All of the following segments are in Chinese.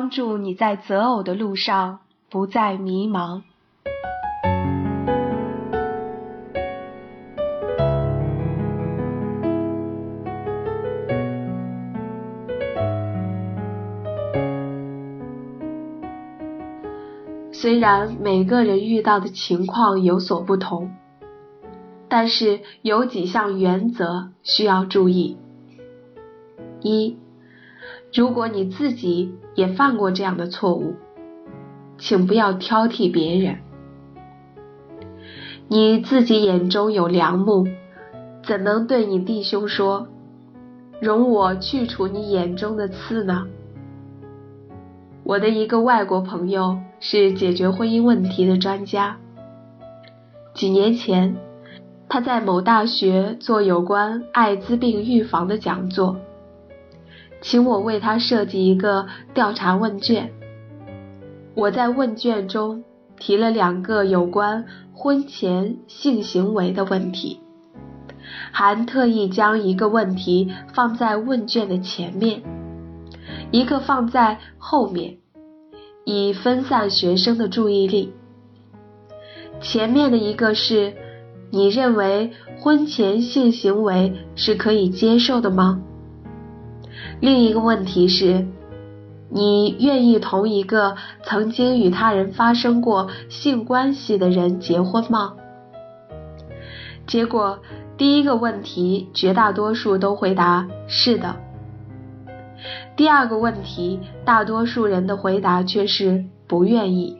帮助你在择偶的路上不再迷茫。虽然每个人遇到的情况有所不同，但是有几项原则需要注意：一，如果你自己也犯过这样的错误，请不要挑剔别人。你自己眼中有良木，怎能对你弟兄说：“容我去除你眼中的刺呢？”我的一个外国朋友是解决婚姻问题的专家。几年前，他在某大学做有关艾滋病预防的讲座，请我为他设计一个调查问卷。我在问卷中提了两个有关婚前性行为的问题，还特意将一个问题放在问卷的前面。一个放在后面，以分散学生的注意力。前面的一个是：你认为婚前性行为是可以接受的吗？另一个问题是：你愿意同一个曾经与他人发生过性关系的人结婚吗？结果，第一个问题绝大多数都回答是的。第二个问题，大多数人的回答却是不愿意。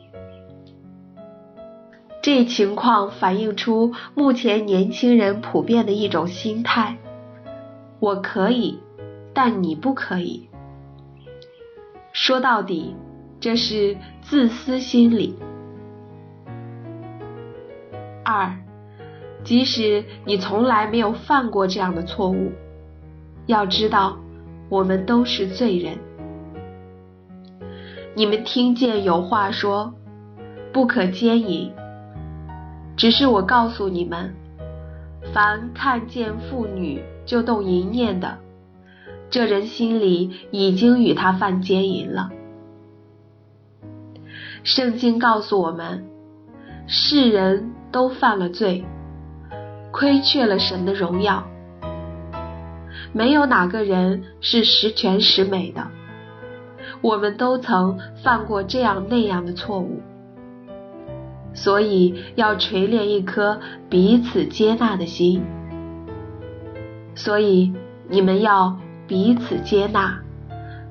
这情况反映出目前年轻人普遍的一种心态：我可以，但你不可以。说到底，这是自私心理。二，即使你从来没有犯过这样的错误，要知道。我们都是罪人。你们听见有话说“不可奸淫”，只是我告诉你们，凡看见妇女就动淫念的，这人心里已经与他犯奸淫了。圣经告诉我们，世人都犯了罪，亏缺了神的荣耀。没有哪个人是十全十美的，我们都曾犯过这样那样的错误，所以要锤炼一颗彼此接纳的心。所以你们要彼此接纳，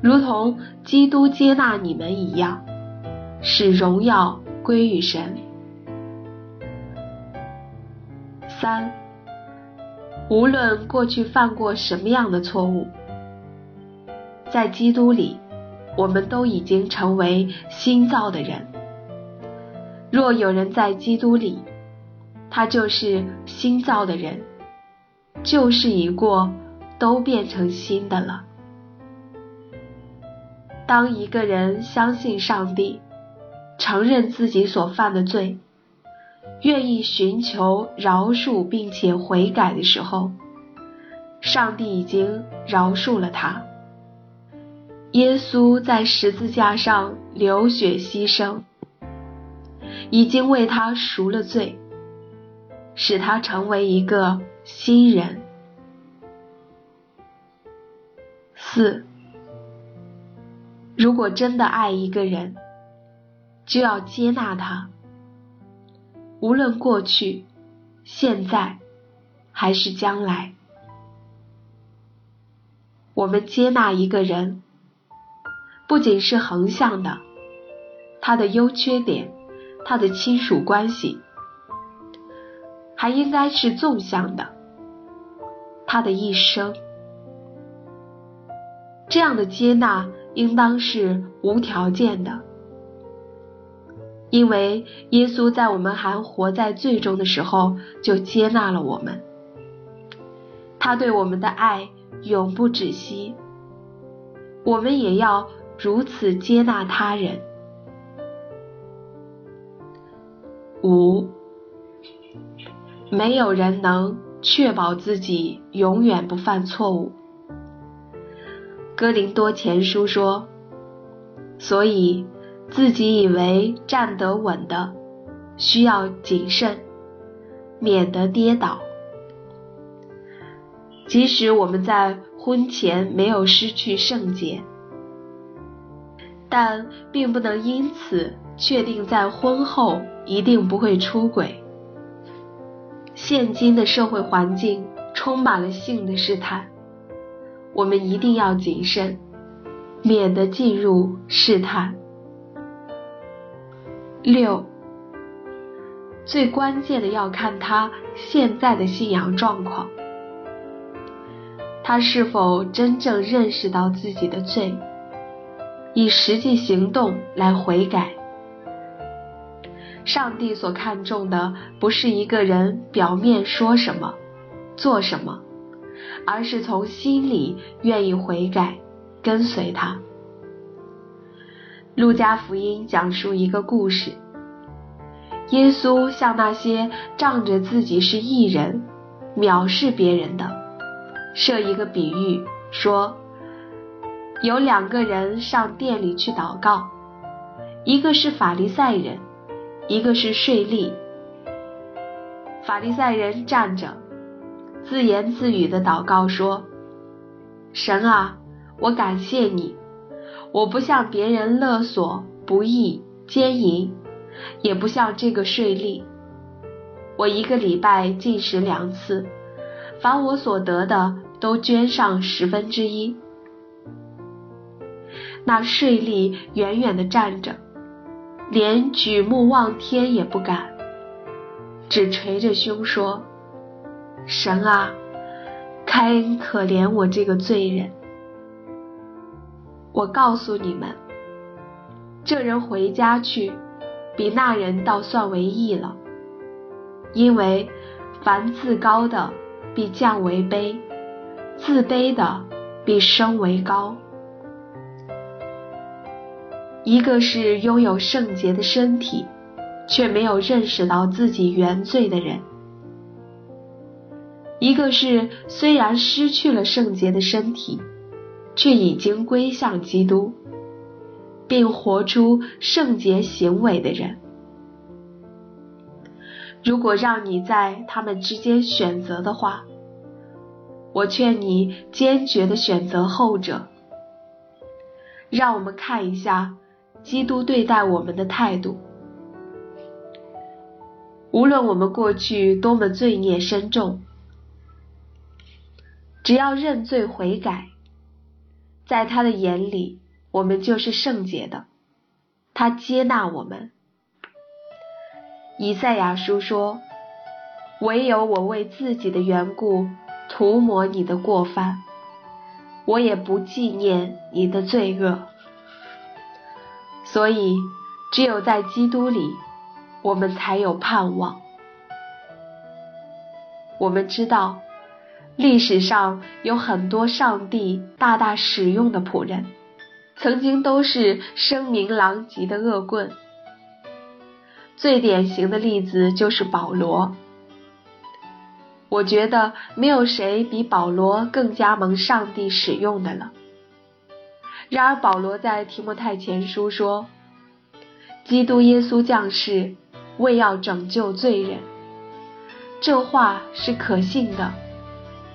如同基督接纳你们一样，使荣耀归于神。三。无论过去犯过什么样的错误，在基督里，我们都已经成为新造的人。若有人在基督里，他就是新造的人，旧事已过，都变成新的了。当一个人相信上帝，承认自己所犯的罪。愿意寻求饶恕并且悔改的时候，上帝已经饶恕了他。耶稣在十字架上流血牺牲，已经为他赎了罪，使他成为一个新人。四，如果真的爱一个人，就要接纳他。无论过去、现在还是将来，我们接纳一个人，不仅是横向的，他的优缺点、他的亲属关系，还应该是纵向的，他的一生。这样的接纳应当是无条件的。因为耶稣在我们还活在罪中的时候就接纳了我们，他对我们的爱永不止息，我们也要如此接纳他人。五，没有人能确保自己永远不犯错误。哥林多前书说：“所以自己以为站得稳的，需要谨慎，免得跌倒。即使我们在婚前没有失去圣洁，但并不能因此确定在婚后一定不会出轨。现今的社会环境充满了性的试探，我们一定要谨慎，免得进入试探。六，最关键的要看他现在的信仰状况，他是否真正认识到自己的罪，以实际行动来悔改。上帝所看重的不是一个人表面说什么、做什么，而是从心里愿意悔改、跟随他。路加福音讲述一个故事：耶稣向那些仗着自己是异人、藐视别人的，设一个比喻，说有两个人上店里去祷告，一个是法利赛人。一个是税吏，法利赛人站着，自言自语的祷告说：“神啊，我感谢你，我不向别人勒索、不义、奸淫，也不像这个税吏。我一个礼拜进食两次，凡我所得的都捐上十分之一。”那税吏远远的站着。连举目望天也不敢，只捶着胸说：“神啊，开恩可怜我这个罪人。”我告诉你们，这人回家去，比那人倒算为义了，因为凡自高的必降为卑，自卑的必升为高。一个是拥有圣洁的身体，却没有认识到自己原罪的人；一个是虽然失去了圣洁的身体，却已经归向基督，并活出圣洁行为的人。如果让你在他们之间选择的话，我劝你坚决的选择后者。让我们看一下。基督对待我们的态度，无论我们过去多么罪孽深重，只要认罪悔改，在他的眼里，我们就是圣洁的，他接纳我们。以赛亚书说：“唯有我为自己的缘故涂抹你的过犯，我也不纪念你的罪恶。”所以，只有在基督里，我们才有盼望。我们知道，历史上有很多上帝大大使用的仆人，曾经都是声名狼藉的恶棍。最典型的例子就是保罗。我觉得没有谁比保罗更加蒙上帝使用的了。然而，保罗在提摩太前书说：“基督耶稣降世，为要拯救罪人。”这话是可信的，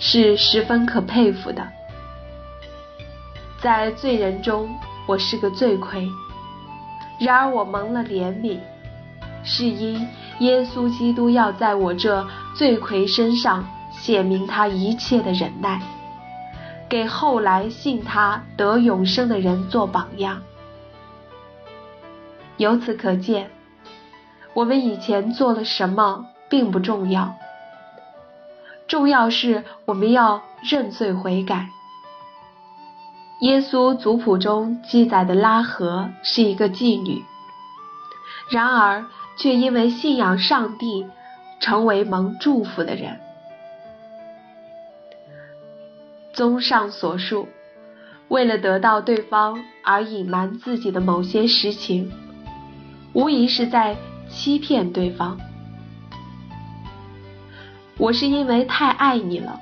是十分可佩服的。在罪人中，我是个罪魁；然而我蒙了怜悯，是因耶稣基督要在我这罪魁身上显明他一切的忍耐。给后来信他得永生的人做榜样。由此可见，我们以前做了什么并不重要，重要是我们要认罪悔改。耶稣族谱中记载的拉合是一个妓女，然而却因为信仰上帝，成为蒙祝福的人。综上所述，为了得到对方而隐瞒自己的某些实情，无疑是在欺骗对方。我是因为太爱你了，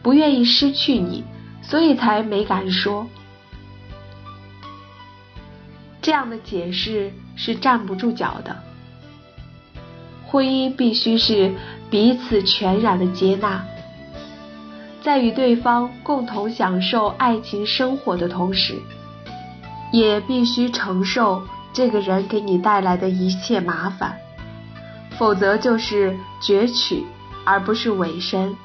不愿意失去你，所以才没敢说。这样的解释是站不住脚的。婚姻必须是彼此全然的接纳，在与对方共同享受爱情生活的同时，也必须承受这个人给你带来的一切麻烦，否则就是攫取而不是伪身，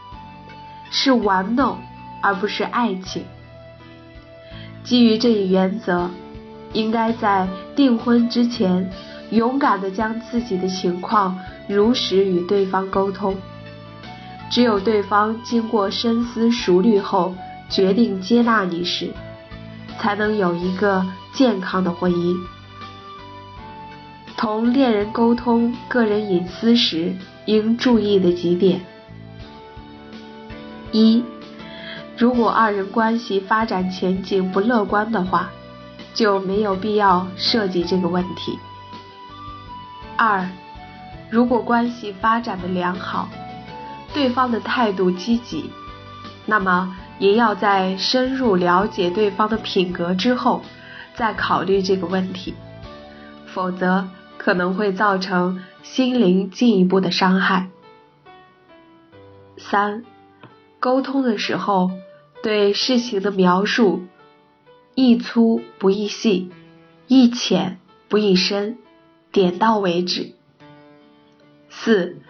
是玩弄而不是爱情。基于这一原则，应该在订婚之前，勇敢地将自己的情况如实与对方沟通。只有对方经过深思熟虑后决定接纳你时，才能有一个健康的婚姻。同恋人沟通个人隐私时应注意的几点：一。如果二人关系发展前景不乐观的话，就没有必要涉及这个问题。二，如果关系发展的良好，对方的态度积极，那么也要在深入了解对方的品格之后，再考虑这个问题，否则可能会造成心灵进一步的伤害。三，沟通的时候。对事情的描述，易粗不易细，易浅不易深，点到为止。四，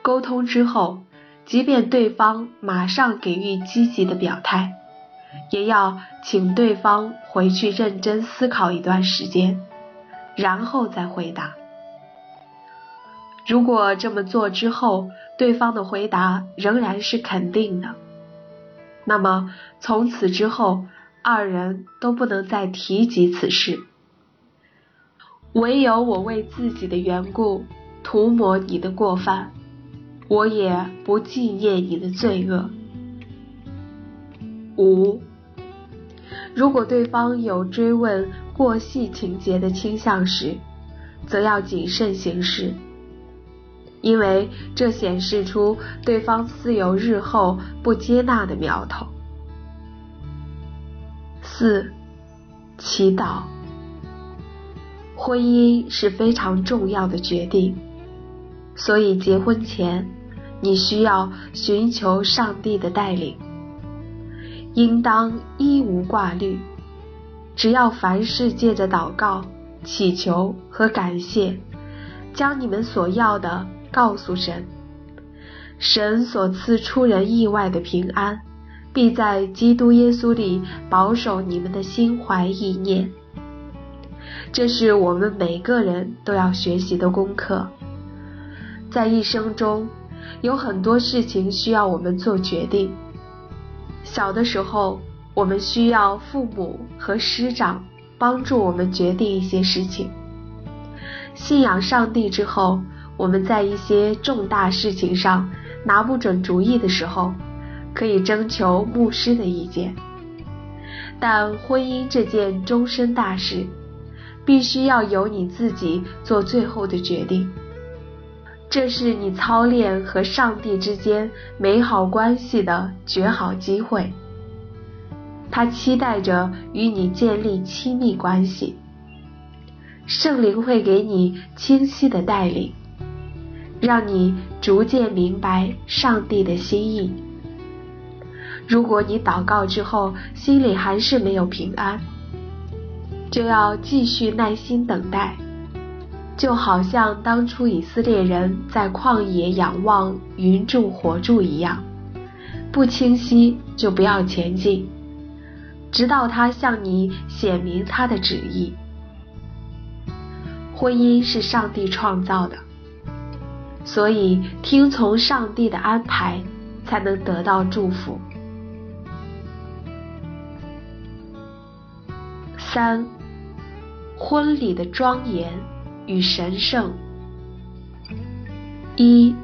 沟通之后，即便对方马上给予积极的表态，也要请对方回去认真思考一段时间，然后再回答。如果这么做之后，对方的回答仍然是肯定的。那么从此之后，二人都不能再提及此事。唯有我为自己的缘故涂抹你的过犯，我也不纪念你的罪恶。五，如果对方有追问过细情节的倾向时，则要谨慎行事。因为这显示出对方似有日后不接纳的苗头。四，祈祷。婚姻是非常重要的决定，所以结婚前你需要寻求上帝的带领，应当一无挂虑，只要凡事借着祷告、祈求和感谢，将你们所要的。告诉神，神所赐出人意外的平安，必在基督耶稣里保守你们的心怀意念。这是我们每个人都要学习的功课。在一生中，有很多事情需要我们做决定。小的时候，我们需要父母和师长帮助我们决定一些事情。信仰上帝之后。我们在一些重大事情上拿不准主意的时候，可以征求牧师的意见。但婚姻这件终身大事，必须要由你自己做最后的决定。这是你操练和上帝之间美好关系的绝好机会。他期待着与你建立亲密关系。圣灵会给你清晰的带领。让你逐渐明白上帝的心意。如果你祷告之后心里还是没有平安，就要继续耐心等待，就好像当初以色列人在旷野仰望云柱火柱一样，不清晰就不要前进，直到他向你显明他的旨意。婚姻是上帝创造的。所以，听从上帝的安排，才能得到祝福。三，婚礼的庄严与神圣。一，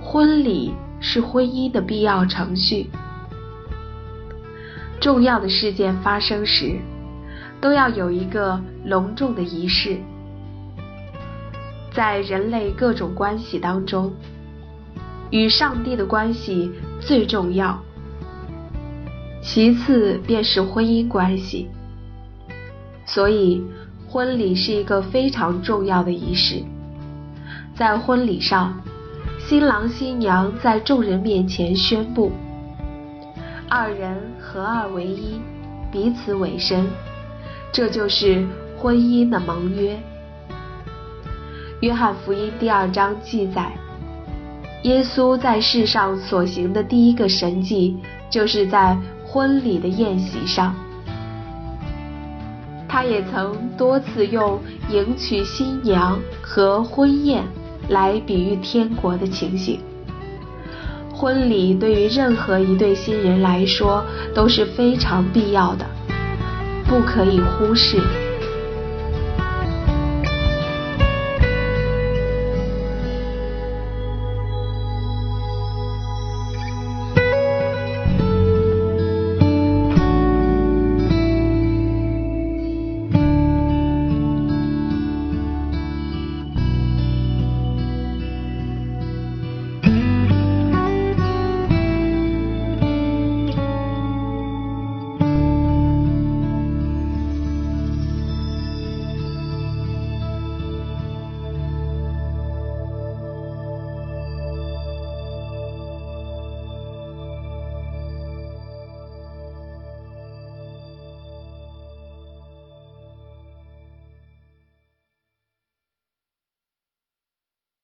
婚礼是婚姻的必要程序。重要的事件发生时，都要有一个隆重的仪式。在人类各种关系当中，与上帝的关系最重要，其次便是婚姻关系。所以，婚礼是一个非常重要的仪式。在婚礼上，新郎新娘在众人面前宣布，二人合二为一，彼此委身，这就是婚姻的盟约。约翰福音第二章记载，耶稣在世上所行的第一个神迹，就是在婚礼的宴席上。他也曾多次用迎娶新娘和婚宴来比喻天国的情形。婚礼对于任何一对新人来说都是非常必要的，不可以忽视。